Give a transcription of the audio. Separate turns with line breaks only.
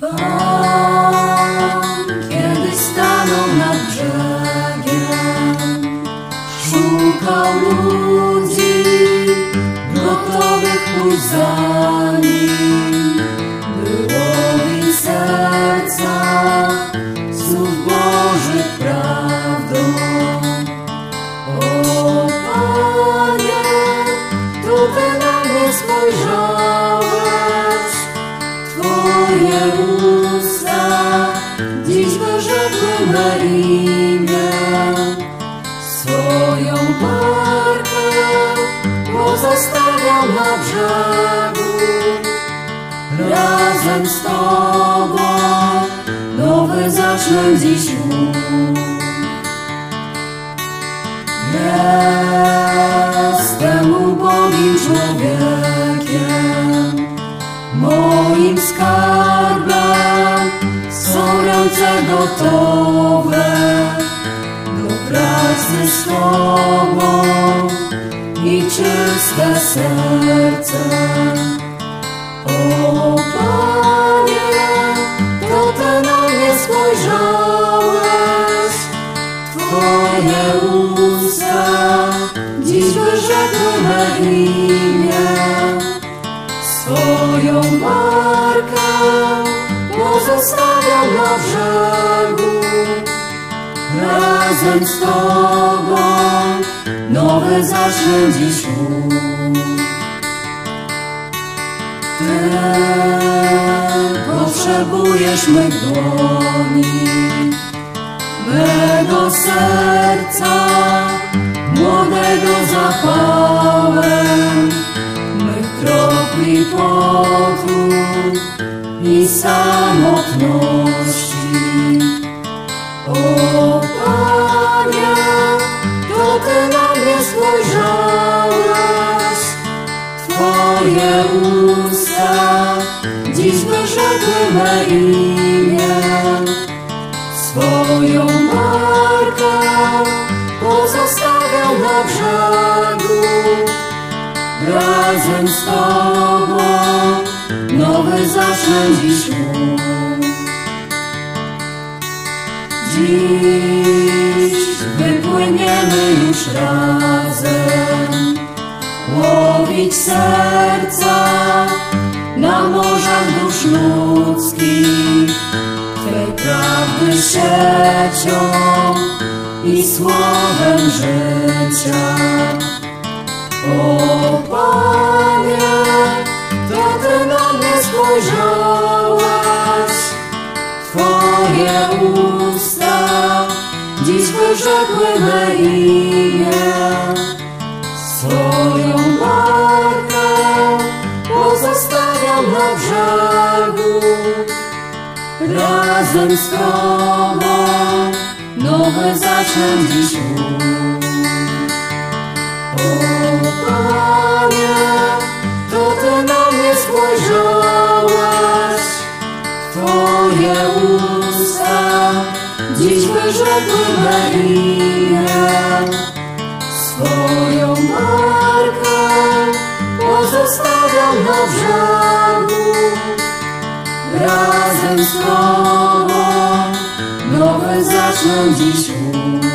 Pan kiedyś stanął nad brzegiem, szukał ludzi gotowych pójść za. Na brzegu. Razem z Tobą nowy zacznę dziś mój. Jestem ubogim człowiekiem, moim skarbem są ręce gotowe do pracy z Tobą i czyste serce. O Panie, to Ty na mnie spojrzałeś, Twoje usta dziś wyrzekły me imię. Swoją markę pozostawiam na brzegu. Razem z Tobą nowy zacznę dziś. Ty potrzebujesz mych dłoni, mego serca, młodego zapałem, mych kropli potu i samotności. Usta dziś me imię. Swoją markę pozostawiam na brzegu. Razem z Tobą nowy zacznę dziś. Dziś wypłyniemy już razem łowić serca morzach dusz ludzkich, Twej prawdy siecią i słowem życia. O Panie, to Ty na mnie spojrzałeś, Twoje usta dziś wyrzekły me imię. Razem z Tobą nowy zacznę dziś. O Panie, to Ty na mnie spojrzałeś, Twoje usta dziś wyrzekły me imię. Swoją markę pozostawiam na brzegu. Razem z Tobą nowy zacznę dziś mój.